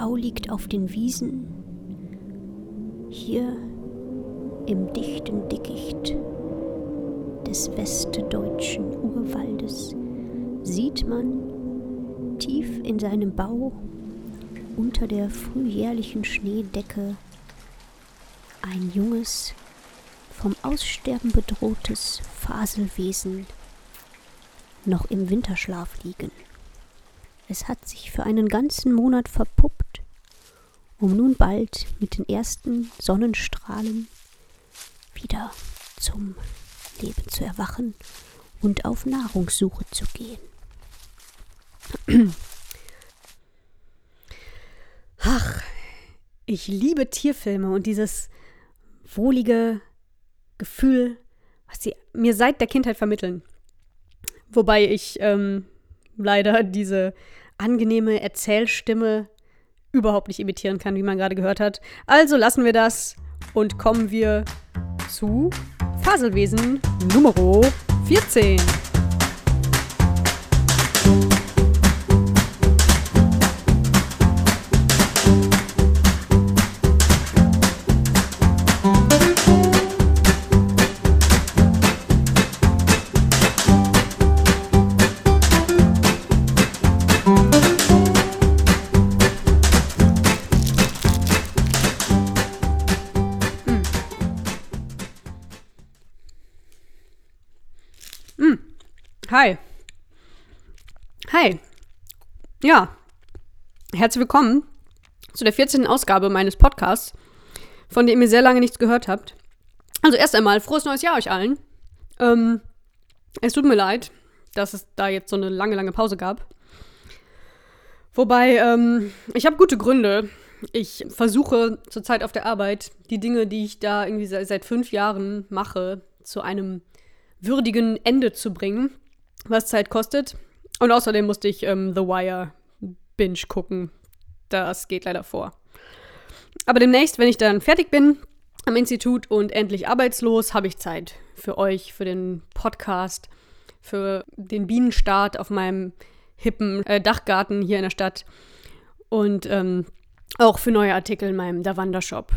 Tau liegt auf den Wiesen. Hier im dichten Dickicht des westdeutschen Urwaldes sieht man tief in seinem Bau unter der frühjährlichen Schneedecke ein junges, vom Aussterben bedrohtes Faselwesen noch im Winterschlaf liegen. Es hat sich für einen ganzen Monat verpuppt, um nun bald mit den ersten Sonnenstrahlen wieder zum Leben zu erwachen und auf Nahrungssuche zu gehen. Ach, ich liebe Tierfilme und dieses wohlige Gefühl, was sie mir seit der Kindheit vermitteln. Wobei ich ähm, leider diese angenehme Erzählstimme überhaupt nicht imitieren kann, wie man gerade gehört hat. Also lassen wir das und kommen wir zu Faselwesen Nummer 14. Hi. Hi. Ja. Herzlich willkommen zu der 14. Ausgabe meines Podcasts, von dem ihr sehr lange nichts gehört habt. Also erst einmal, frohes neues Jahr euch allen. Ähm, es tut mir leid, dass es da jetzt so eine lange, lange Pause gab. Wobei, ähm, ich habe gute Gründe. Ich versuche zurzeit auf der Arbeit die Dinge, die ich da irgendwie seit, seit fünf Jahren mache, zu einem würdigen Ende zu bringen was Zeit kostet. Und außerdem musste ich ähm, The Wire Binge gucken. Das geht leider vor. Aber demnächst, wenn ich dann fertig bin am Institut und endlich arbeitslos, habe ich Zeit für euch, für den Podcast, für den Bienenstart auf meinem hippen äh, Dachgarten hier in der Stadt und ähm, auch für neue Artikel in meinem Davanda-Shop.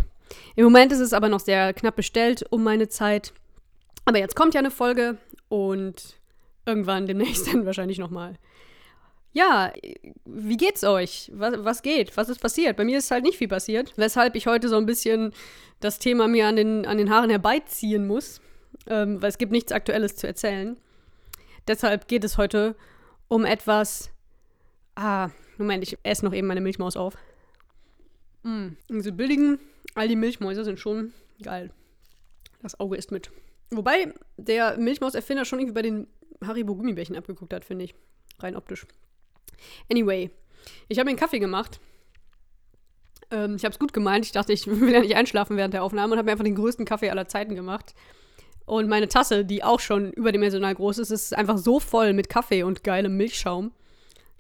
Im Moment ist es aber noch sehr knapp bestellt um meine Zeit. Aber jetzt kommt ja eine Folge und Irgendwann demnächst dann wahrscheinlich nochmal. Ja, wie geht's euch? Was, was geht? Was ist passiert? Bei mir ist halt nicht viel passiert, weshalb ich heute so ein bisschen das Thema mir an den, an den Haaren herbeiziehen muss, ähm, weil es gibt nichts Aktuelles zu erzählen. Deshalb geht es heute um etwas. Ah, Moment, ich esse noch eben meine Milchmaus auf. Mm, diese billigen Aldi Milchmäuse sind schon geil. Das Auge ist mit. Wobei der Milchmauserfinder schon irgendwie bei den Haribo Gummibärchen abgeguckt hat, finde ich. Rein optisch. Anyway, ich habe mir einen Kaffee gemacht. Ähm, ich habe es gut gemeint. Ich dachte, ich will ja nicht einschlafen während der Aufnahme und habe mir einfach den größten Kaffee aller Zeiten gemacht. Und meine Tasse, die auch schon überdimensional groß ist, ist einfach so voll mit Kaffee und geilem Milchschaum,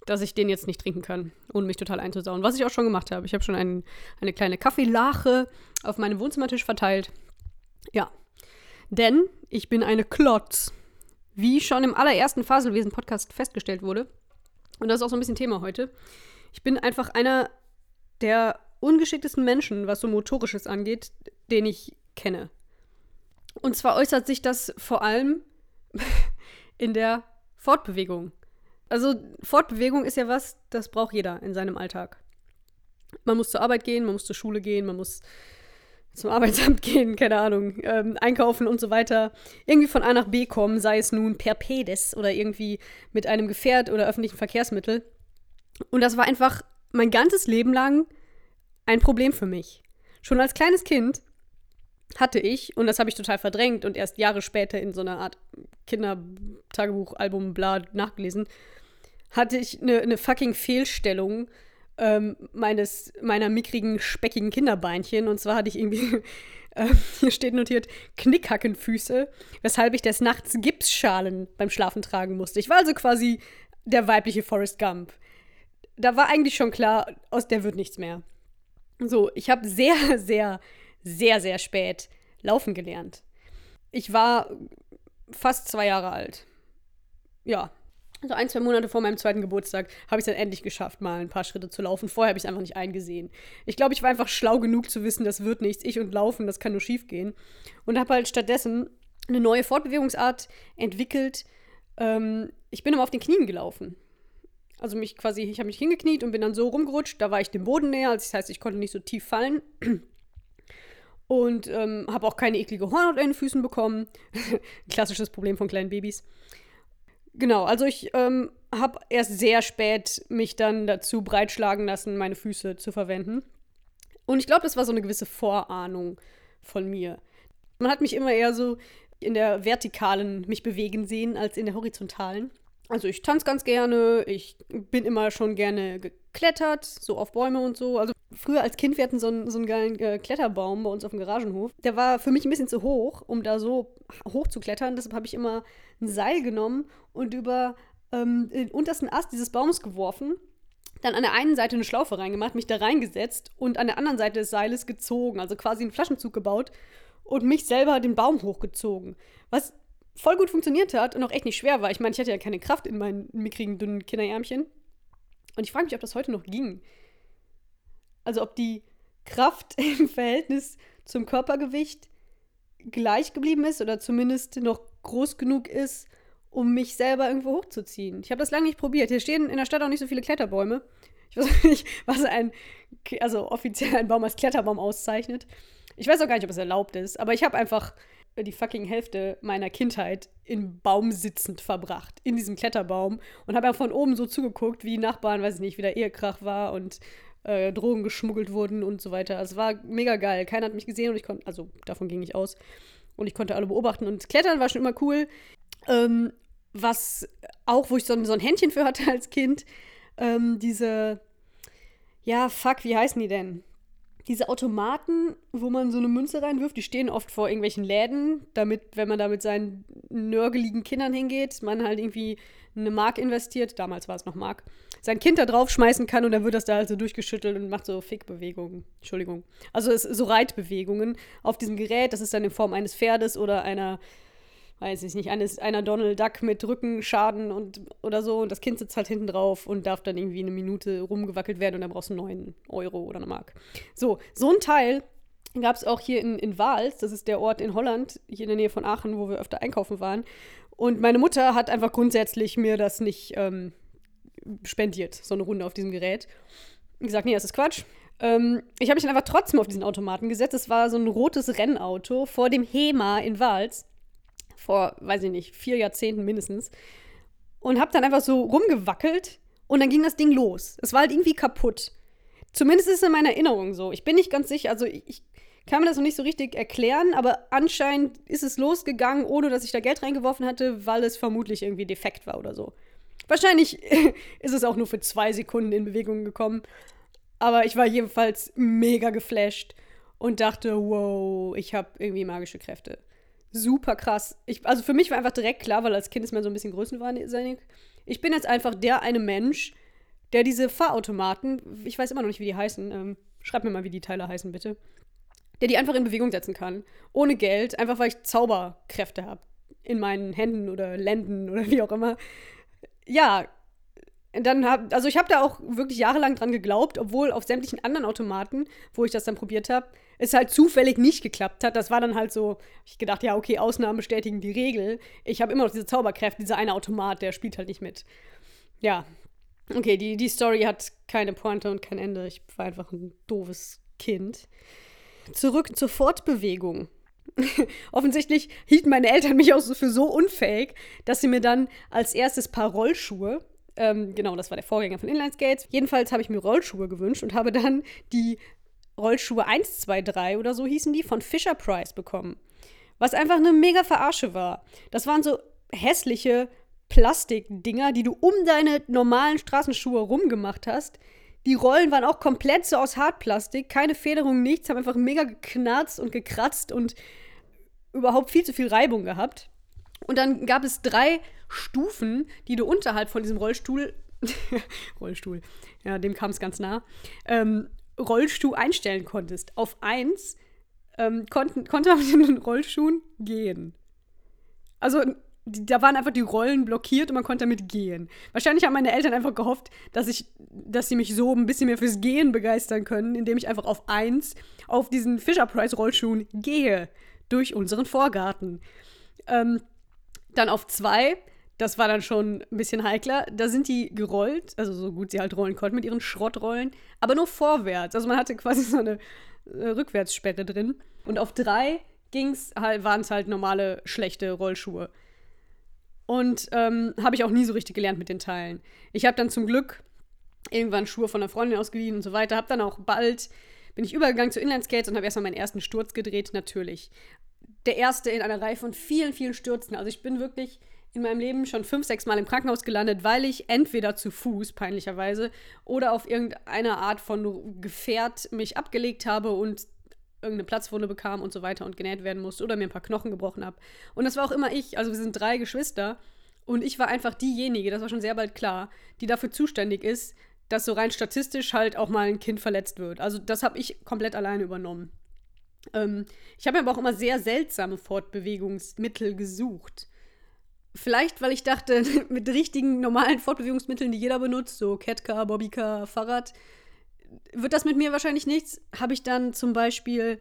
dass ich den jetzt nicht trinken kann, ohne mich total einzusauen. Was ich auch schon gemacht habe. Ich habe schon ein, eine kleine Kaffeelache auf meinem Wohnzimmertisch verteilt. Ja. Denn ich bin eine Klotz wie schon im allerersten Faselwesen-Podcast festgestellt wurde, und das ist auch so ein bisschen Thema heute, ich bin einfach einer der ungeschicktesten Menschen, was so Motorisches angeht, den ich kenne. Und zwar äußert sich das vor allem in der Fortbewegung. Also Fortbewegung ist ja was, das braucht jeder in seinem Alltag. Man muss zur Arbeit gehen, man muss zur Schule gehen, man muss zum Arbeitsamt gehen, keine Ahnung, ähm, einkaufen und so weiter, irgendwie von A nach B kommen, sei es nun per Pedes oder irgendwie mit einem Gefährt oder öffentlichen Verkehrsmittel. Und das war einfach mein ganzes Leben lang ein Problem für mich. Schon als kleines Kind hatte ich, und das habe ich total verdrängt und erst Jahre später in so einer Art Kindertagebuch, Album, bla nachgelesen, hatte ich eine, eine fucking Fehlstellung ähm, meines, meiner mickrigen, speckigen Kinderbeinchen. Und zwar hatte ich irgendwie, äh, hier steht notiert, Knickhackenfüße, weshalb ich des Nachts Gipsschalen beim Schlafen tragen musste. Ich war also quasi der weibliche Forrest Gump. Da war eigentlich schon klar, aus der wird nichts mehr. So, ich habe sehr, sehr, sehr, sehr spät laufen gelernt. Ich war fast zwei Jahre alt. Ja. Also ein, zwei Monate vor meinem zweiten Geburtstag, habe ich es dann endlich geschafft, mal ein paar Schritte zu laufen. Vorher habe ich es einfach nicht eingesehen. Ich glaube, ich war einfach schlau genug zu wissen, das wird nichts. Ich und Laufen, das kann nur schief gehen. Und habe halt stattdessen eine neue Fortbewegungsart entwickelt. Ähm, ich bin immer auf den Knien gelaufen. Also mich quasi, ich habe mich hingekniet und bin dann so rumgerutscht. Da war ich dem Boden näher, also das heißt, ich konnte nicht so tief fallen. Und ähm, habe auch keine eklige Hornhaut an den Füßen bekommen. Klassisches Problem von kleinen Babys. Genau, also ich ähm, habe erst sehr spät mich dann dazu breitschlagen lassen, meine Füße zu verwenden. Und ich glaube, das war so eine gewisse Vorahnung von mir. Man hat mich immer eher so in der vertikalen mich bewegen sehen als in der horizontalen. Also ich tanze ganz gerne, ich bin immer schon gerne geklettert, so auf Bäume und so. Also früher als Kind, wir hatten so einen, so einen geilen äh, Kletterbaum bei uns auf dem Garagenhof. Der war für mich ein bisschen zu hoch, um da so hoch zu klettern. Deshalb habe ich immer ein Seil genommen und über ähm, den untersten Ast dieses Baums geworfen. Dann an der einen Seite eine Schlaufe reingemacht, mich da reingesetzt und an der anderen Seite des Seiles gezogen. Also quasi einen Flaschenzug gebaut und mich selber den Baum hochgezogen. Was voll gut funktioniert hat und auch echt nicht schwer war. Ich meine, ich hatte ja keine Kraft in meinen mickrigen, dünnen Kinderärmchen. Und ich frage mich, ob das heute noch ging. Also ob die Kraft im Verhältnis zum Körpergewicht gleich geblieben ist oder zumindest noch groß genug ist, um mich selber irgendwo hochzuziehen. Ich habe das lange nicht probiert. Hier stehen in der Stadt auch nicht so viele Kletterbäume. Ich weiß nicht, was ein, also offiziell ein Baum als Kletterbaum auszeichnet. Ich weiß auch gar nicht, ob es erlaubt ist, aber ich habe einfach die fucking Hälfte meiner Kindheit im Baum sitzend verbracht, in diesem Kletterbaum und habe ja von oben so zugeguckt, wie Nachbarn, weiß ich nicht, wie der Ehekrach war und äh, Drogen geschmuggelt wurden und so weiter. Also es war mega geil. Keiner hat mich gesehen und ich konnte, also davon ging ich aus. Und ich konnte alle beobachten und Klettern war schon immer cool. Ähm, was auch, wo ich so, so ein Händchen für hatte als Kind, ähm, diese, ja, fuck, wie heißen die denn? diese Automaten, wo man so eine Münze reinwirft, die stehen oft vor irgendwelchen Läden, damit, wenn man da mit seinen nörgeligen Kindern hingeht, man halt irgendwie eine Mark investiert, damals war es noch Mark, sein Kind da drauf schmeißen kann und dann wird das da halt so durchgeschüttelt und macht so Fickbewegungen. Entschuldigung. Also es, so Reitbewegungen auf diesem Gerät, das ist dann in Form eines Pferdes oder einer weiß ich nicht, eines, einer Donald Duck mit Rückenschaden und oder so und das Kind sitzt halt hinten drauf und darf dann irgendwie eine Minute rumgewackelt werden und dann brauchst du 9 Euro oder eine Mark. So, so ein Teil gab es auch hier in, in Wals, das ist der Ort in Holland, hier in der Nähe von Aachen, wo wir öfter einkaufen waren. Und meine Mutter hat einfach grundsätzlich mir das nicht ähm, spendiert, so eine Runde auf diesem Gerät. Ich gesagt, nee, das ist Quatsch. Ähm, ich habe mich dann einfach trotzdem auf diesen Automaten gesetzt. Es war so ein rotes Rennauto vor dem HEMA in Wals vor, weiß ich nicht, vier Jahrzehnten mindestens. Und habe dann einfach so rumgewackelt und dann ging das Ding los. Es war halt irgendwie kaputt. Zumindest ist es in meiner Erinnerung so. Ich bin nicht ganz sicher, also ich kann mir das noch nicht so richtig erklären, aber anscheinend ist es losgegangen, ohne dass ich da Geld reingeworfen hatte, weil es vermutlich irgendwie defekt war oder so. Wahrscheinlich ist es auch nur für zwei Sekunden in Bewegung gekommen. Aber ich war jedenfalls mega geflasht und dachte, wow, ich habe irgendwie magische Kräfte super krass. Ich, also für mich war einfach direkt klar, weil als Kind ist man so ein bisschen größenwahnsinnig. Ich bin jetzt einfach der eine Mensch, der diese Fahrautomaten, ich weiß immer noch nicht, wie die heißen, ähm, schreib mir mal, wie die Teile heißen, bitte, der die einfach in Bewegung setzen kann. Ohne Geld, einfach weil ich Zauberkräfte habe. In meinen Händen oder Lenden oder wie auch immer. Ja, dann hab, also ich habe da auch wirklich jahrelang dran geglaubt, obwohl auf sämtlichen anderen Automaten, wo ich das dann probiert habe, es halt zufällig nicht geklappt hat. Das war dann halt so, ich gedacht, ja, okay, Ausnahmen bestätigen die Regel. Ich habe immer noch diese Zauberkräfte, dieser eine Automat, der spielt halt nicht mit. Ja. Okay, die, die Story hat keine Pointe und kein Ende. Ich war einfach ein doofes Kind. Zurück zur Fortbewegung. Offensichtlich hielten meine Eltern mich auch für so unfähig, dass sie mir dann als erstes Paar Rollschuhe ähm, genau, das war der Vorgänger von Inline Skates. Jedenfalls habe ich mir Rollschuhe gewünscht und habe dann die Rollschuhe 1, 2, 3 oder so hießen die von Fisher Price bekommen. Was einfach eine mega Verarsche war. Das waren so hässliche Plastikdinger, die du um deine normalen Straßenschuhe rumgemacht hast. Die Rollen waren auch komplett so aus Hartplastik, keine Federung, nichts, haben einfach mega geknarzt und gekratzt und überhaupt viel zu viel Reibung gehabt. Und dann gab es drei Stufen, die du unterhalb von diesem Rollstuhl, Rollstuhl, ja, dem kam es ganz nah, ähm, Rollstuhl einstellen konntest. Auf eins ähm, konnten, konnte man mit den Rollschuhen gehen. Also die, da waren einfach die Rollen blockiert und man konnte damit gehen. Wahrscheinlich haben meine Eltern einfach gehofft, dass ich, dass sie mich so ein bisschen mehr fürs Gehen begeistern können, indem ich einfach auf eins auf diesen Fisher Price Rollschuhen gehe durch unseren Vorgarten. Ähm, dann auf zwei, das war dann schon ein bisschen heikler. Da sind die gerollt, also so gut sie halt rollen konnten mit ihren Schrottrollen, aber nur vorwärts. Also man hatte quasi so eine äh, Rückwärtssperre drin. Und auf drei ging's halt, waren es halt normale schlechte Rollschuhe. Und ähm, habe ich auch nie so richtig gelernt mit den Teilen. Ich habe dann zum Glück irgendwann Schuhe von einer Freundin ausgeliehen und so weiter. Habe dann auch bald, bin ich übergegangen zu Inlineskates und habe erstmal meinen ersten Sturz gedreht, natürlich. Der erste in einer Reihe von vielen, vielen Stürzen. Also ich bin wirklich in meinem Leben schon fünf, sechs Mal im Krankenhaus gelandet, weil ich entweder zu Fuß, peinlicherweise, oder auf irgendeine Art von Gefährt mich abgelegt habe und irgendeine Platzwunde bekam und so weiter und genäht werden musste oder mir ein paar Knochen gebrochen habe. Und das war auch immer ich. Also wir sind drei Geschwister und ich war einfach diejenige, das war schon sehr bald klar, die dafür zuständig ist, dass so rein statistisch halt auch mal ein Kind verletzt wird. Also das habe ich komplett alleine übernommen. Ähm, ich habe mir aber auch immer sehr seltsame Fortbewegungsmittel gesucht. Vielleicht, weil ich dachte, mit richtigen, normalen Fortbewegungsmitteln, die jeder benutzt, so Catcar, Bobbycar, Fahrrad, wird das mit mir wahrscheinlich nichts. Habe ich dann zum Beispiel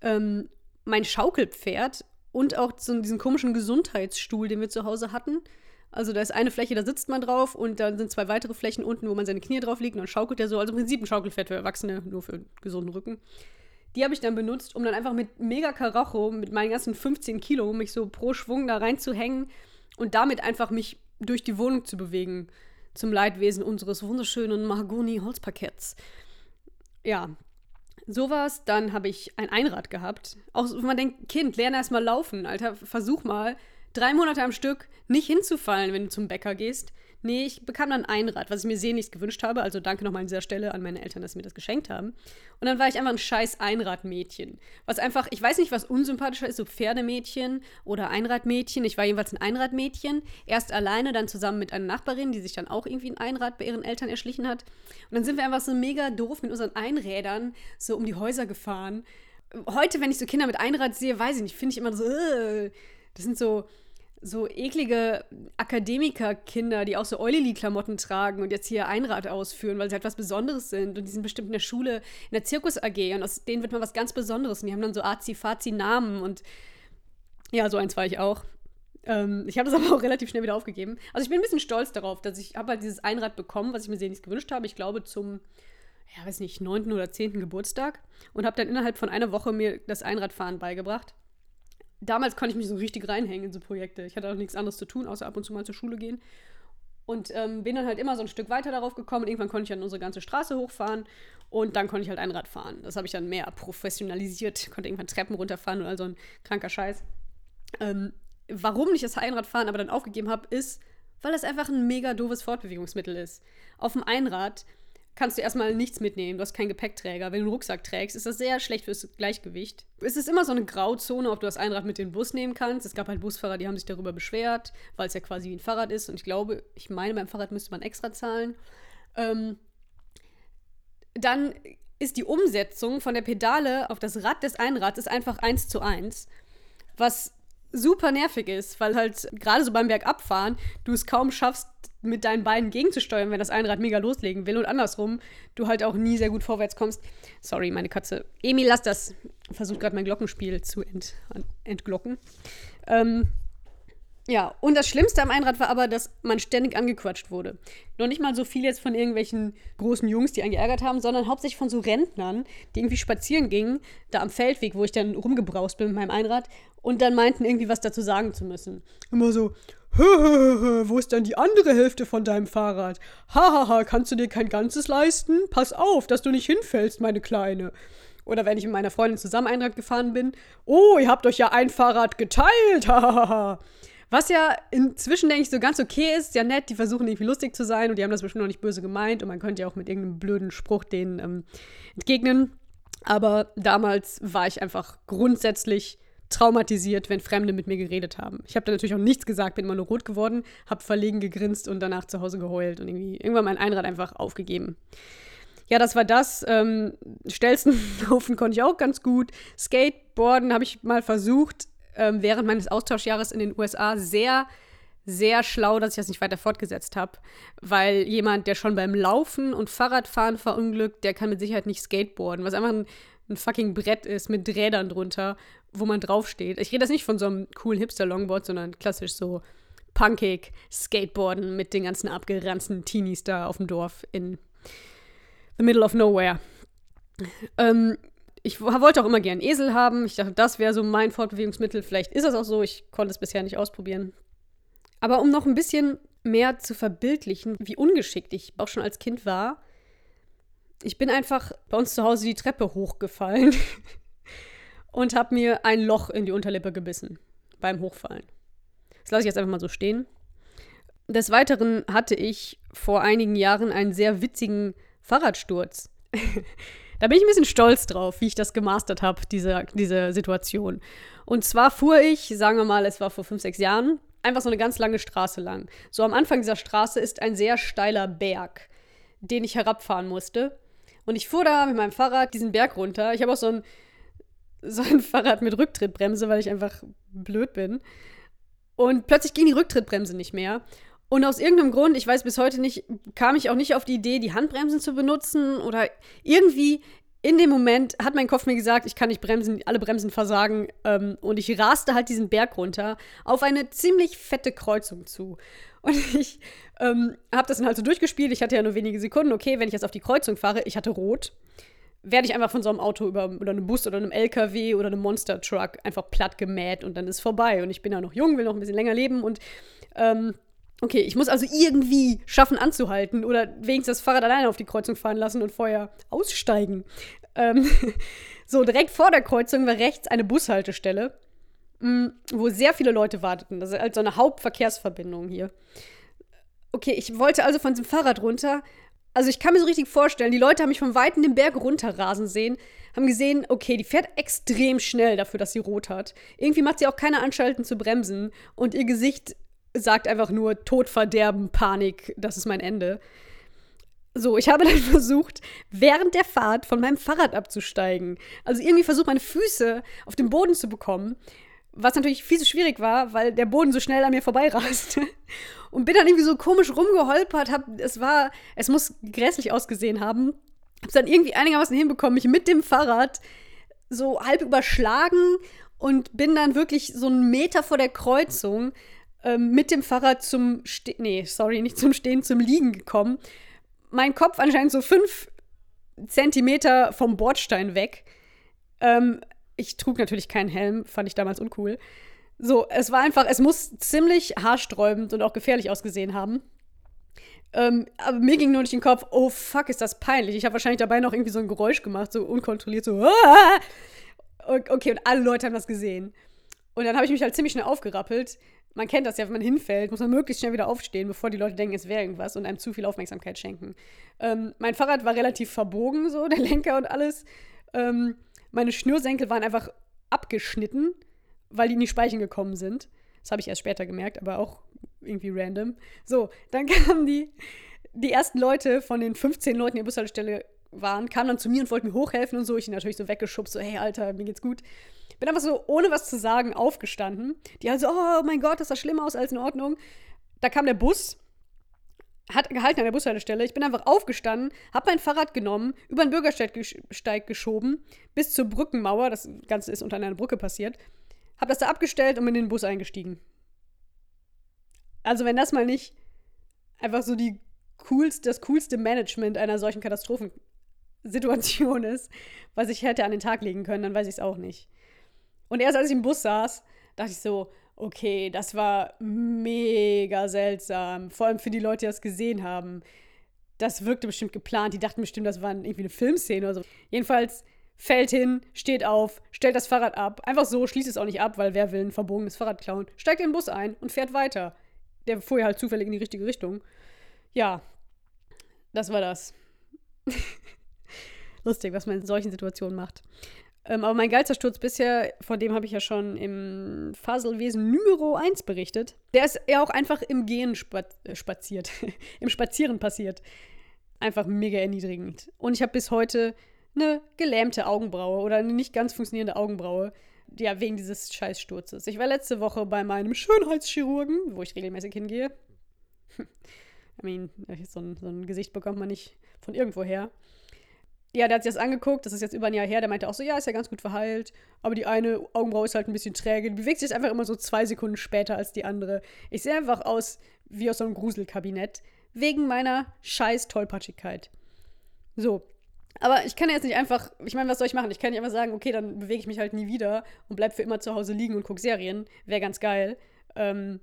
ähm, mein Schaukelpferd und auch so diesen komischen Gesundheitsstuhl, den wir zu Hause hatten. Also da ist eine Fläche, da sitzt man drauf und dann sind zwei weitere Flächen unten, wo man seine Knie drauf liegt und dann schaukelt der so. Also im Prinzip ein Schaukelpferd für Erwachsene, nur für gesunden Rücken. Die habe ich dann benutzt, um dann einfach mit mega Karacho, mit meinen ganzen 15 Kilo, mich so pro Schwung da reinzuhängen und damit einfach mich durch die Wohnung zu bewegen. Zum Leidwesen unseres wunderschönen Mahagoni-Holzparketts. Ja, sowas. Dann habe ich ein Einrad gehabt. Auch wenn man denkt, Kind, lerne erst mal laufen, Alter, versuch mal drei Monate am Stück nicht hinzufallen, wenn du zum Bäcker gehst. Nee, ich bekam dann ein Rad, was ich mir sehnlichst gewünscht habe. Also danke nochmal an dieser Stelle an meine Eltern, dass sie mir das geschenkt haben. Und dann war ich einfach ein scheiß Einradmädchen. Was einfach, ich weiß nicht, was unsympathischer ist, so Pferdemädchen oder Einradmädchen. Ich war jedenfalls ein Einradmädchen. Erst alleine, dann zusammen mit einer Nachbarin, die sich dann auch irgendwie ein Einrad bei ihren Eltern erschlichen hat. Und dann sind wir einfach so mega doof mit unseren Einrädern so um die Häuser gefahren. Heute, wenn ich so Kinder mit Einrad sehe, weiß ich nicht, finde ich immer so, äh, das sind so, so eklige Akademikerkinder, die auch so Eulili-Klamotten tragen und jetzt hier Einrad ausführen, weil sie halt was Besonderes sind. Und die sind bestimmt in der Schule, in der Zirkus-AG und aus denen wird mal was ganz Besonderes. Und die haben dann so Azi-Fazi-Namen und ja, so eins war ich auch. Ähm, ich habe das aber auch relativ schnell wieder aufgegeben. Also ich bin ein bisschen stolz darauf, dass ich habe halt dieses Einrad bekommen, was ich mir sehnlichst gewünscht habe. Ich glaube zum, ja, weiß nicht, neunten oder zehnten Geburtstag und habe dann innerhalb von einer Woche mir das Einradfahren beigebracht damals konnte ich mich so richtig reinhängen in so Projekte. Ich hatte auch nichts anderes zu tun, außer ab und zu mal zur Schule gehen. Und ähm, bin dann halt immer so ein Stück weiter darauf gekommen. Und irgendwann konnte ich dann unsere ganze Straße hochfahren. Und dann konnte ich halt Einrad fahren. Das habe ich dann mehr professionalisiert. Konnte irgendwann Treppen runterfahren oder so ein kranker Scheiß. Ähm, warum ich das Einradfahren aber dann aufgegeben habe, ist, weil das einfach ein mega doofes Fortbewegungsmittel ist. Auf dem Einrad kannst du erstmal nichts mitnehmen. Du hast keinen Gepäckträger. Wenn du einen Rucksack trägst, ist das sehr schlecht fürs Gleichgewicht. Es ist immer so eine Grauzone, ob du das Einrad mit dem Bus nehmen kannst. Es gab halt Busfahrer, die haben sich darüber beschwert, weil es ja quasi wie ein Fahrrad ist. Und ich glaube, ich meine, beim Fahrrad müsste man extra zahlen. Ähm, dann ist die Umsetzung von der Pedale auf das Rad des Einrads ist einfach eins zu eins. Was super nervig ist, weil halt gerade so beim Bergabfahren du es kaum schaffst, mit deinen Beinen gegenzusteuern, wenn das Einrad mega loslegen will und andersrum du halt auch nie sehr gut vorwärts kommst. Sorry, meine Katze. Emil, lass das. Versucht gerade mein Glockenspiel zu ent, entglocken. Ähm, ja, und das Schlimmste am Einrad war aber, dass man ständig angequatscht wurde. Noch nicht mal so viel jetzt von irgendwelchen großen Jungs, die einen geärgert haben, sondern hauptsächlich von so Rentnern, die irgendwie spazieren gingen, da am Feldweg, wo ich dann rumgebraust bin mit meinem Einrad und dann meinten, irgendwie was dazu sagen zu müssen. Immer so, wo ist denn die andere Hälfte von deinem Fahrrad? Hahaha, kannst du dir kein ganzes leisten? Pass auf, dass du nicht hinfällst, meine Kleine. Oder wenn ich mit meiner Freundin zusammen Einrad gefahren bin, oh, ihr habt euch ja ein Fahrrad geteilt, hahaha. Was ja inzwischen, denke ich, so ganz okay ist, ja nett, die versuchen irgendwie lustig zu sein und die haben das bestimmt noch nicht böse gemeint und man könnte ja auch mit irgendeinem blöden Spruch denen ähm, entgegnen. Aber damals war ich einfach grundsätzlich traumatisiert, wenn Fremde mit mir geredet haben. Ich habe da natürlich auch nichts gesagt, bin immer nur rot geworden, habe verlegen gegrinst und danach zu Hause geheult und irgendwie irgendwann mein Einrad einfach aufgegeben. Ja, das war das. Ähm, Stelzenlaufen konnte ich auch ganz gut. Skateboarden habe ich mal versucht, ähm, während meines Austauschjahres in den USA sehr, sehr schlau, dass ich das nicht weiter fortgesetzt habe. Weil jemand, der schon beim Laufen und Fahrradfahren verunglückt, der kann mit Sicherheit nicht skateboarden, was einfach ein, ein fucking Brett ist mit Rädern drunter, wo man draufsteht. Ich rede das nicht von so einem coolen Hipster-Longboard, sondern klassisch so punkig Skateboarden mit den ganzen abgeranzten Teenies da auf dem Dorf in the middle of nowhere. Ähm, ich wollte auch immer gern Esel haben. Ich dachte, das wäre so mein Fortbewegungsmittel. Vielleicht ist das auch so. Ich konnte es bisher nicht ausprobieren. Aber um noch ein bisschen mehr zu verbildlichen, wie ungeschickt ich auch schon als Kind war, ich bin einfach bei uns zu Hause die Treppe hochgefallen und habe mir ein Loch in die Unterlippe gebissen beim Hochfallen. Das lasse ich jetzt einfach mal so stehen. Des Weiteren hatte ich vor einigen Jahren einen sehr witzigen Fahrradsturz. da bin ich ein bisschen stolz drauf, wie ich das gemastert habe, diese, diese Situation. Und zwar fuhr ich, sagen wir mal, es war vor fünf, sechs Jahren, einfach so eine ganz lange Straße lang. So am Anfang dieser Straße ist ein sehr steiler Berg, den ich herabfahren musste. Und ich fuhr da mit meinem Fahrrad diesen Berg runter. Ich habe auch so ein, so ein Fahrrad mit Rücktrittbremse, weil ich einfach blöd bin. Und plötzlich ging die Rücktrittbremse nicht mehr. Und aus irgendeinem Grund, ich weiß bis heute nicht, kam ich auch nicht auf die Idee, die Handbremsen zu benutzen oder irgendwie in dem Moment hat mein Kopf mir gesagt, ich kann nicht bremsen, alle Bremsen versagen. Ähm, und ich raste halt diesen Berg runter auf eine ziemlich fette Kreuzung zu. Und ich ähm, habe das dann halt so durchgespielt. Ich hatte ja nur wenige Sekunden. Okay, wenn ich jetzt auf die Kreuzung fahre, ich hatte rot werde ich einfach von so einem Auto über, oder einem Bus oder einem LKW oder einem Monster Truck einfach platt gemäht und dann ist vorbei. Und ich bin ja noch jung, will noch ein bisschen länger leben und ähm, okay, ich muss also irgendwie schaffen anzuhalten oder wenigstens das Fahrrad alleine auf die Kreuzung fahren lassen und vorher aussteigen. Ähm, so, direkt vor der Kreuzung war rechts eine Bushaltestelle, mm, wo sehr viele Leute warteten. Das ist halt so eine Hauptverkehrsverbindung hier. Okay, ich wollte also von diesem Fahrrad runter, also ich kann mir so richtig vorstellen, die Leute haben mich von Weitem den Berg runterrasen sehen, haben gesehen, okay, die fährt extrem schnell dafür, dass sie rot hat. Irgendwie macht sie auch keine Anschalten zu bremsen und ihr Gesicht sagt einfach nur Tod, Verderben, Panik, das ist mein Ende. So, ich habe dann versucht, während der Fahrt von meinem Fahrrad abzusteigen. Also irgendwie versucht, meine Füße auf den Boden zu bekommen. Was natürlich viel zu schwierig war, weil der Boden so schnell an mir vorbeiraste. Und bin dann irgendwie so komisch rumgeholpert. Hab, es war, es muss grässlich ausgesehen haben. Hab's dann irgendwie einigermaßen hinbekommen, mich mit dem Fahrrad so halb überschlagen und bin dann wirklich so einen Meter vor der Kreuzung ähm, mit dem Fahrrad zum Ste nee, sorry, nicht zum Stehen, zum Liegen gekommen. Mein Kopf anscheinend so fünf Zentimeter vom Bordstein weg. Ähm, ich trug natürlich keinen Helm, fand ich damals uncool. So, es war einfach, es muss ziemlich haarsträubend und auch gefährlich ausgesehen haben. Ähm, aber mir ging nur durch den Kopf, oh fuck, ist das peinlich. Ich habe wahrscheinlich dabei noch irgendwie so ein Geräusch gemacht, so unkontrolliert, so. Aah! Okay, und alle Leute haben das gesehen. Und dann habe ich mich halt ziemlich schnell aufgerappelt. Man kennt das ja, wenn man hinfällt, muss man möglichst schnell wieder aufstehen, bevor die Leute denken, es wäre irgendwas und einem zu viel Aufmerksamkeit schenken. Ähm, mein Fahrrad war relativ verbogen, so, der Lenker und alles. Ähm, meine Schnürsenkel waren einfach abgeschnitten, weil die in die Speichen gekommen sind. Das habe ich erst später gemerkt, aber auch irgendwie random. So, dann kamen die, die ersten Leute von den 15 Leuten, die in der Bushaltestelle waren, kamen dann zu mir und wollten mir hochhelfen und so. Ich natürlich so weggeschubst, so, hey, Alter, mir geht's gut. Bin einfach so, ohne was zu sagen, aufgestanden. Die halt so, oh mein Gott, das sah schlimmer aus als in Ordnung. Da kam der Bus hat gehalten an der Bushaltestelle. Ich bin einfach aufgestanden, habe mein Fahrrad genommen, über den Bürgersteig geschoben, bis zur Brückenmauer. Das Ganze ist unter einer Brücke passiert. Habe das da abgestellt und bin in den Bus eingestiegen. Also, wenn das mal nicht einfach so die coolste, das coolste Management einer solchen Katastrophensituation ist, was ich hätte an den Tag legen können, dann weiß ich es auch nicht. Und erst als ich im Bus saß, dachte ich so, okay, das war mega seltsam. Vor allem für die Leute, die das gesehen haben. Das wirkte bestimmt geplant. Die dachten bestimmt, das war irgendwie eine Filmszene oder so. Jedenfalls fällt hin, steht auf, stellt das Fahrrad ab. Einfach so, schließt es auch nicht ab, weil wer will ein verbogenes Fahrrad klauen. Steigt in den Bus ein und fährt weiter. Der fuhr ja halt zufällig in die richtige Richtung. Ja, das war das. Lustig, was man in solchen Situationen macht. Ähm, aber mein geilster Sturz bisher, von dem habe ich ja schon im Faselwesen Numero 1 berichtet. Der ist ja auch einfach im Gehen äh, spaziert. Im Spazieren passiert. Einfach mega erniedrigend. Und ich habe bis heute eine gelähmte Augenbraue oder eine nicht ganz funktionierende Augenbraue. ja, wegen dieses Scheißsturzes. Ich war letzte Woche bei meinem Schönheitschirurgen, wo ich regelmäßig hingehe. I mean, so ein, so ein Gesicht bekommt man nicht von irgendwo her. Ja, der hat sich das angeguckt, das ist jetzt über ein Jahr her, der meinte auch so, ja, ist ja ganz gut verheilt, aber die eine Augenbraue ist halt ein bisschen träge, die bewegt sich einfach immer so zwei Sekunden später als die andere. Ich sehe einfach aus wie aus so einem Gruselkabinett, wegen meiner scheiß Tollpatschigkeit. So, aber ich kann ja jetzt nicht einfach, ich meine, was soll ich machen? Ich kann nicht einfach sagen, okay, dann bewege ich mich halt nie wieder und bleib für immer zu Hause liegen und guck Serien. Wäre ganz geil. Ähm,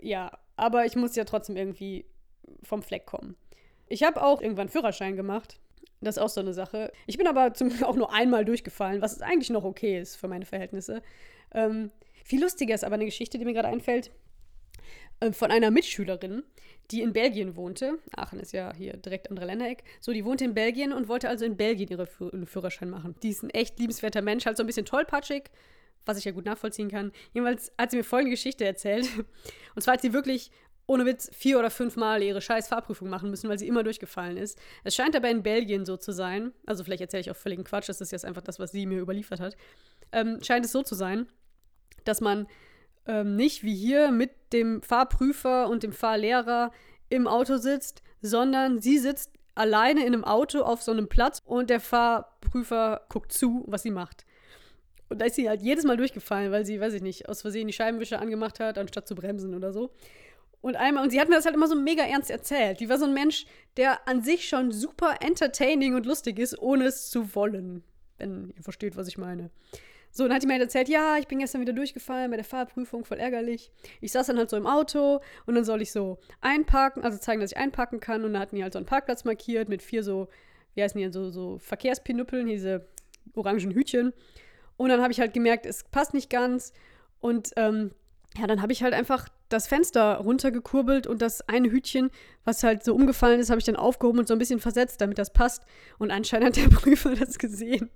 ja, aber ich muss ja trotzdem irgendwie vom Fleck kommen. Ich habe auch irgendwann Führerschein gemacht. Das ist auch so eine Sache. Ich bin aber zum Glück auch nur einmal durchgefallen, was eigentlich noch okay ist für meine Verhältnisse. Ähm, viel lustiger ist aber eine Geschichte, die mir gerade einfällt, äh, von einer Mitschülerin, die in Belgien wohnte. Aachen ist ja hier direkt andere Ländereck. So, die wohnte in Belgien und wollte also in Belgien ihren Führ Führerschein machen. Die ist ein echt liebenswerter Mensch, halt so ein bisschen tollpatschig, was ich ja gut nachvollziehen kann. Jedenfalls hat sie mir folgende Geschichte erzählt. Und zwar hat sie wirklich ohne Witz vier oder fünf Mal ihre scheiß Fahrprüfung machen müssen, weil sie immer durchgefallen ist. Es scheint aber in Belgien so zu sein, also vielleicht erzähle ich auch völligen Quatsch, das ist jetzt einfach das, was sie mir überliefert hat, ähm, scheint es so zu sein, dass man ähm, nicht wie hier mit dem Fahrprüfer und dem Fahrlehrer im Auto sitzt, sondern sie sitzt alleine in einem Auto auf so einem Platz und der Fahrprüfer guckt zu, was sie macht. Und da ist sie halt jedes Mal durchgefallen, weil sie, weiß ich nicht, aus Versehen die Scheibenwischer angemacht hat, anstatt zu bremsen oder so. Und einmal, und sie hat mir das halt immer so mega ernst erzählt. Die war so ein Mensch, der an sich schon super entertaining und lustig ist, ohne es zu wollen. Wenn ihr versteht, was ich meine. So, dann hat die mir halt erzählt, ja, ich bin gestern wieder durchgefallen bei der Fahrprüfung, voll ärgerlich. Ich saß dann halt so im Auto und dann soll ich so einparken, also zeigen, dass ich einparken kann. Und dann hatten die halt so einen Parkplatz markiert mit vier so, wie heißen die, so, so Verkehrspinüppeln, diese orangen Hütchen. Und dann habe ich halt gemerkt, es passt nicht ganz. Und ähm, ja, dann habe ich halt einfach das Fenster runtergekurbelt und das eine Hütchen, was halt so umgefallen ist, habe ich dann aufgehoben und so ein bisschen versetzt, damit das passt. Und anscheinend hat der Prüfer das gesehen.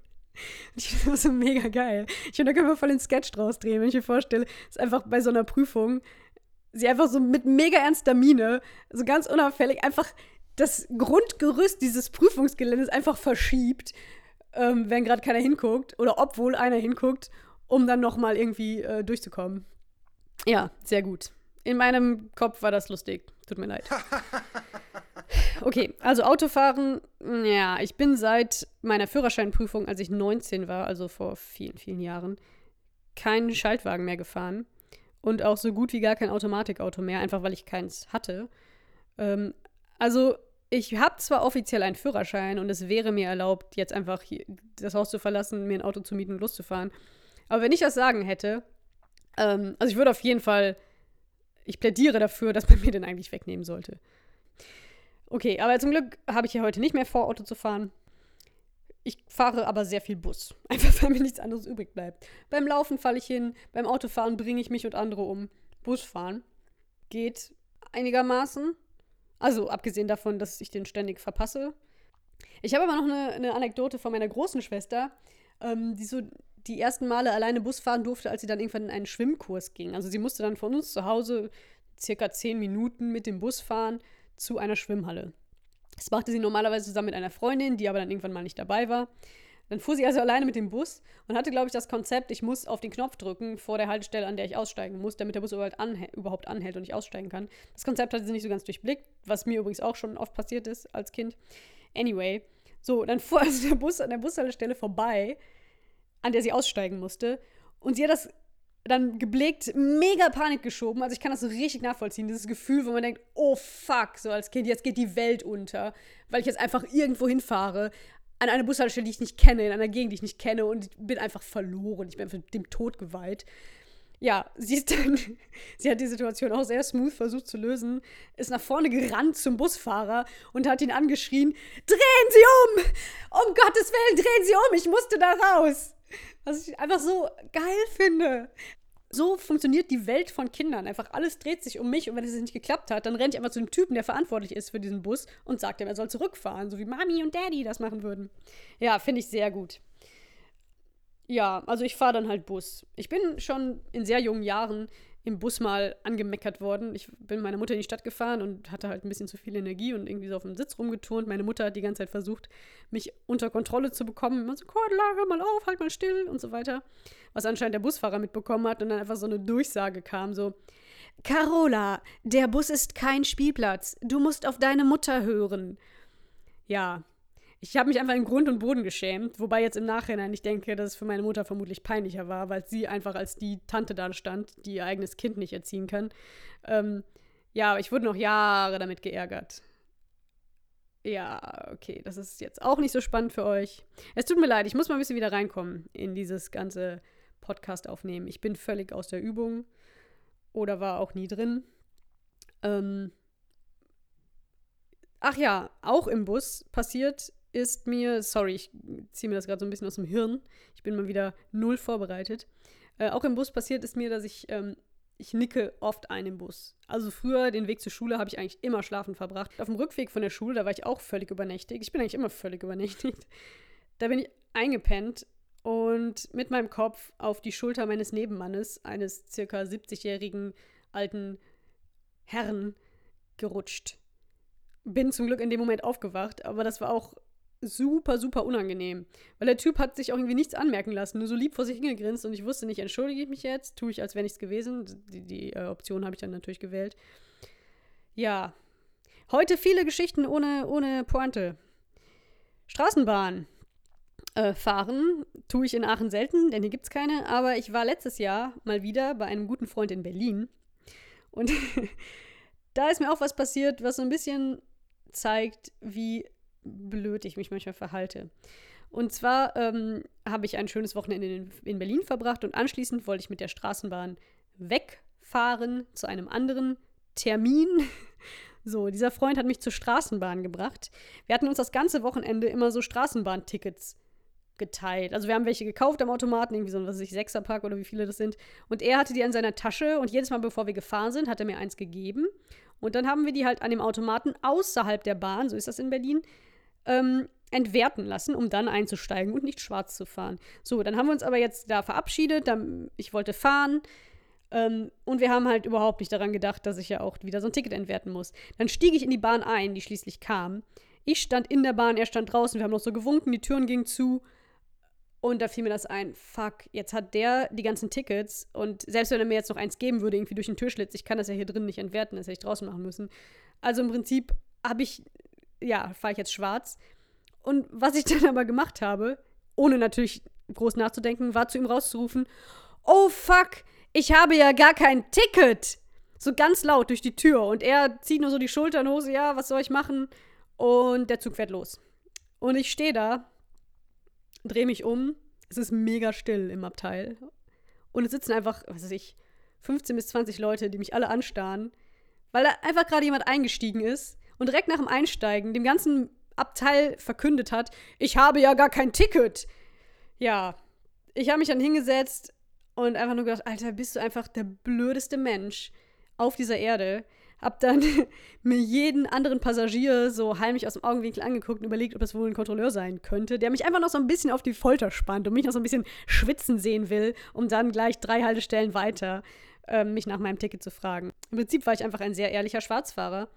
Ich finde das so mega geil. Ich finde, da können wir voll den Sketch draus drehen, wenn ich mir vorstelle, dass einfach bei so einer Prüfung sie einfach so mit mega ernster Miene, so ganz unauffällig, einfach das Grundgerüst dieses Prüfungsgeländes einfach verschiebt, ähm, wenn gerade keiner hinguckt oder obwohl einer hinguckt, um dann nochmal irgendwie äh, durchzukommen. Ja, sehr gut. In meinem Kopf war das lustig. Tut mir leid. Okay, also Autofahren, ja, ich bin seit meiner Führerscheinprüfung, als ich 19 war, also vor vielen, vielen Jahren, keinen Schaltwagen mehr gefahren. Und auch so gut wie gar kein Automatikauto mehr, einfach weil ich keins hatte. Ähm, also, ich habe zwar offiziell einen Führerschein und es wäre mir erlaubt, jetzt einfach das Haus zu verlassen, mir ein Auto zu mieten und loszufahren. Aber wenn ich das sagen hätte, ähm, also ich würde auf jeden Fall, ich plädiere dafür, dass man mir den eigentlich wegnehmen sollte. Okay, aber zum Glück habe ich ja heute nicht mehr vor, Auto zu fahren. Ich fahre aber sehr viel Bus. Einfach weil mir nichts anderes übrig bleibt. Beim Laufen falle ich hin, beim Autofahren bringe ich mich und andere um. Busfahren geht einigermaßen. Also abgesehen davon, dass ich den ständig verpasse. Ich habe aber noch eine, eine, Anekdote von meiner großen Schwester, ähm, die so die ersten Male alleine Bus fahren durfte, als sie dann irgendwann in einen Schwimmkurs ging. Also sie musste dann von uns zu Hause circa zehn Minuten mit dem Bus fahren zu einer Schwimmhalle. Das machte sie normalerweise zusammen mit einer Freundin, die aber dann irgendwann mal nicht dabei war. Dann fuhr sie also alleine mit dem Bus und hatte, glaube ich, das Konzept, ich muss auf den Knopf drücken vor der Haltestelle, an der ich aussteigen muss, damit der Bus überhaupt, anhält, überhaupt anhält und ich aussteigen kann. Das Konzept hatte sie nicht so ganz durchblickt, was mir übrigens auch schon oft passiert ist als Kind. Anyway, so, dann fuhr also der Bus an der Bushaltestelle vorbei, an der sie aussteigen musste. Und sie hat das dann geblickt, mega Panik geschoben. Also ich kann das so richtig nachvollziehen. Dieses Gefühl, wo man denkt, oh fuck, so als Kind, jetzt geht die Welt unter, weil ich jetzt einfach irgendwo hinfahre, an eine Bushaltestelle, die ich nicht kenne, in einer Gegend, die ich nicht kenne und ich bin einfach verloren. Ich bin einfach dem Tod geweiht. Ja, sie ist dann, sie hat die Situation auch sehr smooth versucht zu lösen, ist nach vorne gerannt zum Busfahrer und hat ihn angeschrien, drehen Sie um! Um Gottes Willen, drehen Sie um! Ich musste da raus! Was ich einfach so geil finde. So funktioniert die Welt von Kindern. Einfach alles dreht sich um mich und wenn es nicht geklappt hat, dann rennt ich einfach zu dem Typen, der verantwortlich ist für diesen Bus und sagt ihm, er soll zurückfahren, so wie Mami und Daddy das machen würden. Ja, finde ich sehr gut. Ja, also ich fahre dann halt Bus. Ich bin schon in sehr jungen Jahren im Bus mal angemeckert worden. Ich bin mit meiner Mutter in die Stadt gefahren und hatte halt ein bisschen zu viel Energie und irgendwie so auf dem Sitz rumgeturnt. Meine Mutter hat die ganze Zeit versucht, mich unter Kontrolle zu bekommen. Immer so, Cordula, hör mal auf, halt mal still und so weiter. Was anscheinend der Busfahrer mitbekommen hat und dann einfach so eine Durchsage kam, so, Carola, der Bus ist kein Spielplatz. Du musst auf deine Mutter hören. Ja, ich habe mich einfach in Grund und Boden geschämt, wobei jetzt im Nachhinein ich denke, dass es für meine Mutter vermutlich peinlicher war, weil sie einfach als die Tante da stand, die ihr eigenes Kind nicht erziehen kann. Ähm, ja, ich wurde noch Jahre damit geärgert. Ja, okay, das ist jetzt auch nicht so spannend für euch. Es tut mir leid, ich muss mal ein bisschen wieder reinkommen in dieses ganze Podcast aufnehmen. Ich bin völlig aus der Übung oder war auch nie drin. Ähm, ach ja, auch im Bus passiert ist mir, sorry, ich ziehe mir das gerade so ein bisschen aus dem Hirn. Ich bin mal wieder null vorbereitet. Äh, auch im Bus passiert ist mir, dass ich, ähm, ich nicke oft ein im Bus. Also früher, den Weg zur Schule, habe ich eigentlich immer schlafen verbracht. Auf dem Rückweg von der Schule, da war ich auch völlig übernächtigt. Ich bin eigentlich immer völlig übernächtigt. Da bin ich eingepennt und mit meinem Kopf auf die Schulter meines Nebenmannes, eines circa 70-jährigen alten Herrn, gerutscht. Bin zum Glück in dem Moment aufgewacht, aber das war auch super, super unangenehm. Weil der Typ hat sich auch irgendwie nichts anmerken lassen, nur so lieb vor sich hingegrinst und ich wusste nicht, entschuldige ich mich jetzt, tue ich, als wäre nichts gewesen. Die, die äh, Option habe ich dann natürlich gewählt. Ja. Heute viele Geschichten ohne, ohne Pointe. Straßenbahn. Äh, fahren tue ich in Aachen selten, denn hier gibt es keine, aber ich war letztes Jahr mal wieder bei einem guten Freund in Berlin. Und da ist mir auch was passiert, was so ein bisschen zeigt, wie blöd ich mich manchmal verhalte. Und zwar ähm, habe ich ein schönes Wochenende in, in Berlin verbracht und anschließend wollte ich mit der Straßenbahn wegfahren zu einem anderen Termin. So, dieser Freund hat mich zur Straßenbahn gebracht. Wir hatten uns das ganze Wochenende immer so Straßenbahntickets geteilt. Also wir haben welche gekauft am Automaten, irgendwie so ein, was weiß ich, Sechserpack oder wie viele das sind. Und er hatte die an seiner Tasche und jedes Mal, bevor wir gefahren sind, hat er mir eins gegeben. Und dann haben wir die halt an dem Automaten außerhalb der Bahn, so ist das in Berlin, ähm, entwerten lassen, um dann einzusteigen und nicht schwarz zu fahren. So, dann haben wir uns aber jetzt da verabschiedet. Dann, ich wollte fahren. Ähm, und wir haben halt überhaupt nicht daran gedacht, dass ich ja auch wieder so ein Ticket entwerten muss. Dann stieg ich in die Bahn ein, die schließlich kam. Ich stand in der Bahn, er stand draußen. Wir haben noch so gewunken, die Türen gingen zu. Und da fiel mir das ein, fuck, jetzt hat der die ganzen Tickets und selbst wenn er mir jetzt noch eins geben würde, irgendwie durch den Türschlitz, ich kann das ja hier drin nicht entwerten, das hätte ich draußen machen müssen. Also im Prinzip habe ich ja, fahre ich jetzt schwarz. Und was ich dann aber gemacht habe, ohne natürlich groß nachzudenken, war zu ihm rauszurufen: Oh fuck, ich habe ja gar kein Ticket! So ganz laut durch die Tür. Und er zieht nur so die Schultern hoch, ja, was soll ich machen? Und der Zug fährt los. Und ich stehe da, drehe mich um. Es ist mega still im Abteil. Und es sitzen einfach, was weiß ich, 15 bis 20 Leute, die mich alle anstarren, weil da einfach gerade jemand eingestiegen ist und direkt nach dem Einsteigen dem ganzen Abteil verkündet hat, ich habe ja gar kein Ticket. Ja, ich habe mich dann hingesetzt und einfach nur gedacht, Alter, bist du einfach der blödeste Mensch auf dieser Erde. Hab dann mir jeden anderen Passagier so heimlich aus dem Augenwinkel angeguckt und überlegt, ob das wohl ein Kontrolleur sein könnte, der mich einfach noch so ein bisschen auf die Folter spannt und mich noch so ein bisschen schwitzen sehen will, um dann gleich drei Haltestellen weiter äh, mich nach meinem Ticket zu fragen. Im Prinzip war ich einfach ein sehr ehrlicher Schwarzfahrer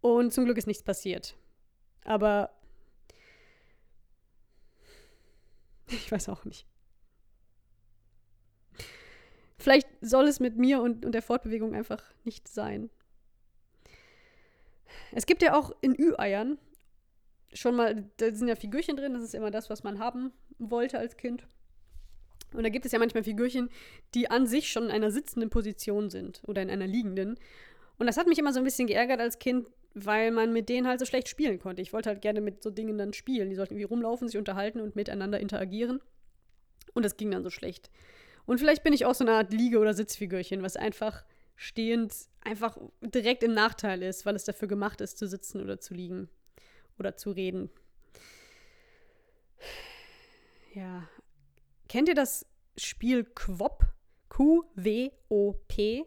und zum Glück ist nichts passiert. Aber ich weiß auch nicht. Vielleicht soll es mit mir und, und der Fortbewegung einfach nicht sein. Es gibt ja auch in Ü-Eiern schon mal, da sind ja Figürchen drin, das ist immer das, was man haben wollte als Kind. Und da gibt es ja manchmal Figürchen, die an sich schon in einer sitzenden Position sind oder in einer liegenden. Und das hat mich immer so ein bisschen geärgert als Kind, weil man mit denen halt so schlecht spielen konnte. Ich wollte halt gerne mit so Dingen dann spielen. Die sollten irgendwie rumlaufen, sich unterhalten und miteinander interagieren. Und das ging dann so schlecht. Und vielleicht bin ich auch so eine Art Liege- oder Sitzfigürchen, was einfach stehend einfach direkt im Nachteil ist, weil es dafür gemacht ist, zu sitzen oder zu liegen oder zu reden. Ja. Kennt ihr das Spiel Quop? Q-W-O-P?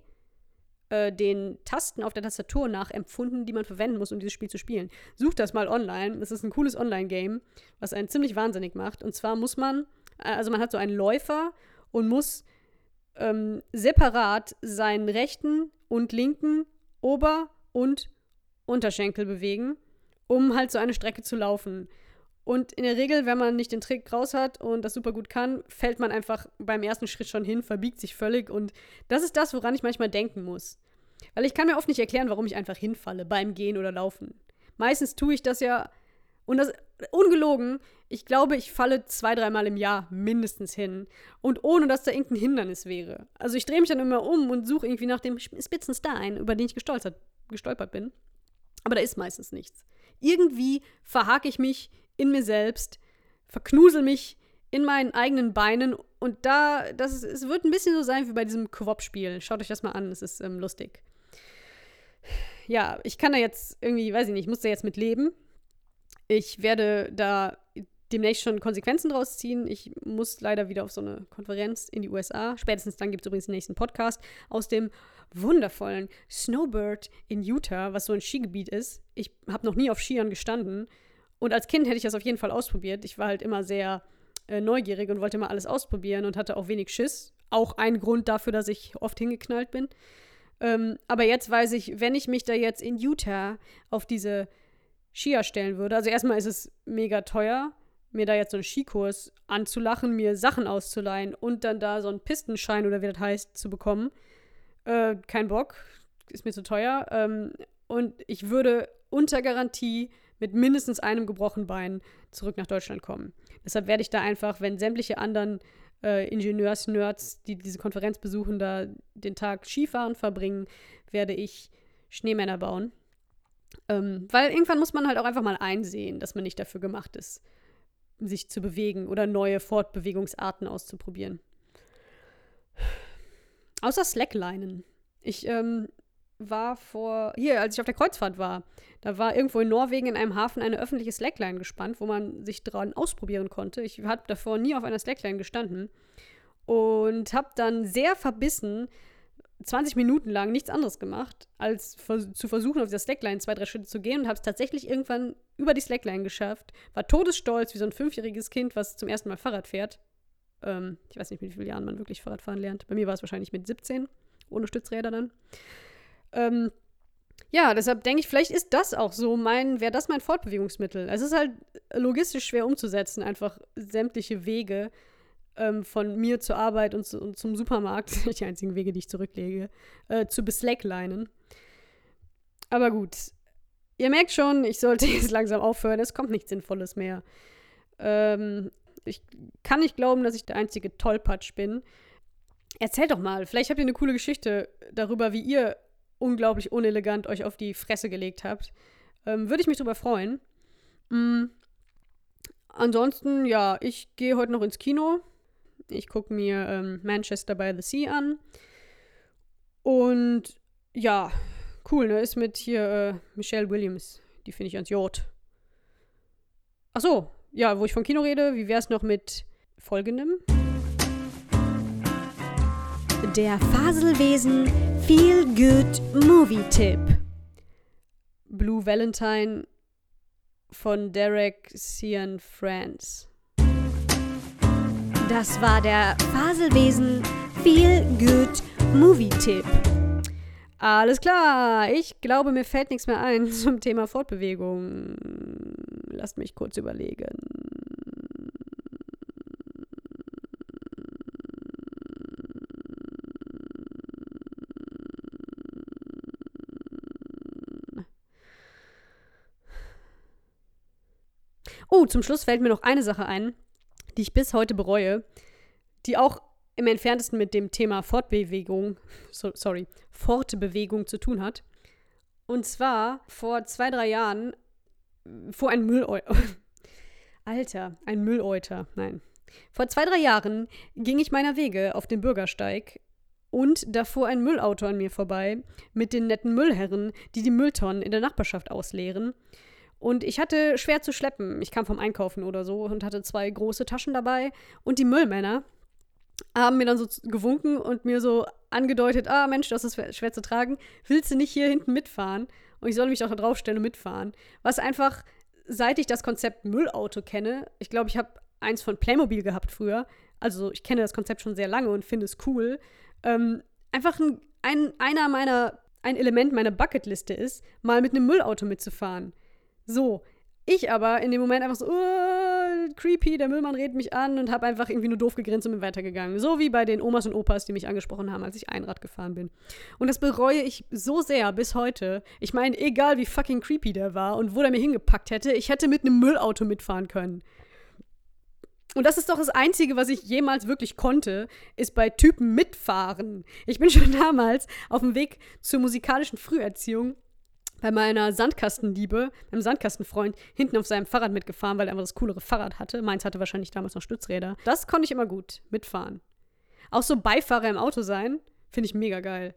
Äh, den Tasten auf der Tastatur nachempfunden, die man verwenden muss, um dieses Spiel zu spielen. Sucht das mal online. Das ist ein cooles Online-Game, was einen ziemlich wahnsinnig macht. Und zwar muss man, äh, also man hat so einen Läufer und muss ähm, separat seinen rechten und linken Ober- und Unterschenkel bewegen, um halt so eine Strecke zu laufen. Und in der Regel, wenn man nicht den Trick raus hat und das super gut kann, fällt man einfach beim ersten Schritt schon hin, verbiegt sich völlig. Und das ist das, woran ich manchmal denken muss. Weil ich kann mir oft nicht erklären, warum ich einfach hinfalle beim Gehen oder Laufen. Meistens tue ich das ja, und das ungelogen, ich glaube, ich falle zwei, dreimal im Jahr mindestens hin. Und ohne, dass da irgendein Hindernis wäre. Also ich drehe mich dann immer um und suche irgendwie nach dem spitzen Stein, über den ich gestolpert, gestolpert bin. Aber da ist meistens nichts. Irgendwie verhake ich mich in mir selbst, verknusel mich in meinen eigenen Beinen und da, das ist, es wird ein bisschen so sein wie bei diesem Quop-Spiel. Schaut euch das mal an, es ist ähm, lustig. Ja, ich kann da jetzt irgendwie, weiß ich nicht, ich muss da jetzt mit leben. Ich werde da demnächst schon Konsequenzen draus ziehen. Ich muss leider wieder auf so eine Konferenz in die USA. Spätestens dann gibt es übrigens den nächsten Podcast aus dem wundervollen Snowbird in Utah, was so ein Skigebiet ist. Ich habe noch nie auf Skiern gestanden. Und als Kind hätte ich das auf jeden Fall ausprobiert. Ich war halt immer sehr äh, neugierig und wollte immer alles ausprobieren und hatte auch wenig Schiss. Auch ein Grund dafür, dass ich oft hingeknallt bin. Ähm, aber jetzt weiß ich, wenn ich mich da jetzt in Utah auf diese Skier stellen würde, also erstmal ist es mega teuer, mir da jetzt so einen Skikurs anzulachen, mir Sachen auszuleihen und dann da so einen Pistenschein oder wie das heißt zu bekommen. Äh, kein Bock, ist mir zu teuer. Ähm, und ich würde unter Garantie mit mindestens einem gebrochenen Bein zurück nach Deutschland kommen. Deshalb werde ich da einfach, wenn sämtliche anderen äh, Ingenieurs-Nerds, die diese Konferenz besuchen, da den Tag Skifahren verbringen, werde ich Schneemänner bauen. Ähm, weil irgendwann muss man halt auch einfach mal einsehen, dass man nicht dafür gemacht ist, sich zu bewegen oder neue Fortbewegungsarten auszuprobieren. Außer Slacklinen. Ich ähm, war vor, hier, als ich auf der Kreuzfahrt war, da war irgendwo in Norwegen in einem Hafen eine öffentliche Slackline gespannt, wo man sich dran ausprobieren konnte. Ich habe davor nie auf einer Slackline gestanden und habe dann sehr verbissen 20 Minuten lang nichts anderes gemacht, als zu versuchen, auf dieser Slackline zwei, drei Schritte zu gehen und habe es tatsächlich irgendwann über die Slackline geschafft. War todesstolz, wie so ein fünfjähriges Kind, was zum ersten Mal Fahrrad fährt. Ähm, ich weiß nicht, mit wie vielen Jahren man wirklich Fahrradfahren lernt. Bei mir war es wahrscheinlich mit 17, ohne Stützräder dann. Ähm, ja, deshalb denke ich, vielleicht ist das auch so mein, wäre das mein Fortbewegungsmittel. Es ist halt logistisch schwer umzusetzen, einfach sämtliche Wege ähm, von mir zur Arbeit und, zu, und, zum Supermarkt, die einzigen Wege, die ich zurücklege, äh, zu beslacklinen. Aber gut, ihr merkt schon, ich sollte jetzt langsam aufhören, es kommt nichts Sinnvolles mehr. Ähm, ich kann nicht glauben, dass ich der einzige Tollpatsch bin. Erzählt doch mal, vielleicht habt ihr eine coole Geschichte darüber, wie ihr unglaublich unelegant euch auf die Fresse gelegt habt. Ähm, Würde ich mich drüber freuen. Mhm. Ansonsten, ja, ich gehe heute noch ins Kino. Ich gucke mir ähm, Manchester by the Sea an. Und ja, cool, ne? Ist mit hier äh, Michelle Williams. Die finde ich ans Jod. Ach so, ja, wo ich vom Kino rede, wie wäre es noch mit folgendem? Der Faselwesen Feel Good Movie Tipp. Blue Valentine von Derek Cian France. Das war der Faselwesen Feel Good Movie Tipp. Alles klar, ich glaube, mir fällt nichts mehr ein zum Thema Fortbewegung. Lasst mich kurz überlegen. Oh, zum Schluss fällt mir noch eine Sache ein, die ich bis heute bereue, die auch im entferntesten mit dem Thema Fortbewegung, so, sorry, Fortbewegung zu tun hat. Und zwar vor zwei, drei Jahren vor ein Mülleuter. Alter, ein Mülleuter, nein. Vor zwei, drei Jahren ging ich meiner Wege auf dem Bürgersteig und da fuhr ein Müllauto an mir vorbei mit den netten Müllherren, die die Mülltonnen in der Nachbarschaft ausleeren. Und ich hatte schwer zu schleppen. Ich kam vom Einkaufen oder so und hatte zwei große Taschen dabei. Und die Müllmänner haben mir dann so gewunken und mir so angedeutet, ah Mensch, das ist schwer zu tragen. Willst du nicht hier hinten mitfahren? Und ich soll mich auch da draufstellen und mitfahren. Was einfach, seit ich das Konzept Müllauto kenne, ich glaube, ich habe eins von Playmobil gehabt früher. Also ich kenne das Konzept schon sehr lange und finde es cool. ähm, einfach ein, ein, einer meiner, ein Element meiner Bucketliste ist, mal mit einem Müllauto mitzufahren. So. Ich aber in dem Moment einfach so, oh, creepy, der Müllmann redet mich an und habe einfach irgendwie nur doof gegrinst und bin weitergegangen. So wie bei den Omas und Opas, die mich angesprochen haben, als ich Einrad gefahren bin. Und das bereue ich so sehr bis heute. Ich meine, egal wie fucking creepy der war und wo der mir hingepackt hätte, ich hätte mit einem Müllauto mitfahren können. Und das ist doch das Einzige, was ich jemals wirklich konnte, ist bei Typen mitfahren. Ich bin schon damals auf dem Weg zur musikalischen Früherziehung bei meiner Sandkastenliebe, meinem Sandkastenfreund, hinten auf seinem Fahrrad mitgefahren, weil er einfach das coolere Fahrrad hatte. Meins hatte wahrscheinlich damals noch Stützräder. Das konnte ich immer gut mitfahren. Auch so Beifahrer im Auto sein, finde ich mega geil.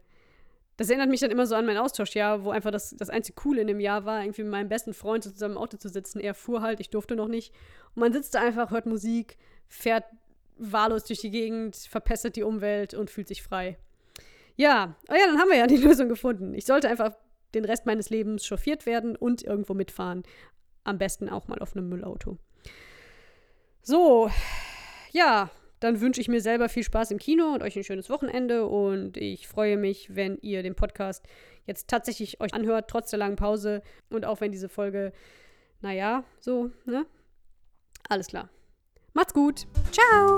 Das erinnert mich dann immer so an mein Austauschjahr, wo einfach das, das einzige Coole in dem Jahr war, irgendwie mit meinem besten Freund zusammen im Auto zu sitzen. Er fuhr halt, ich durfte noch nicht. Und man sitzt da einfach, hört Musik, fährt wahllos durch die Gegend, verpestet die Umwelt und fühlt sich frei. Ja, oh ja, dann haben wir ja die Lösung gefunden. Ich sollte einfach den Rest meines Lebens chauffiert werden und irgendwo mitfahren. Am besten auch mal auf einem Müllauto. So, ja, dann wünsche ich mir selber viel Spaß im Kino und euch ein schönes Wochenende und ich freue mich, wenn ihr den Podcast jetzt tatsächlich euch anhört, trotz der langen Pause und auch wenn diese Folge, naja, so, ne? Alles klar. Macht's gut. Ciao.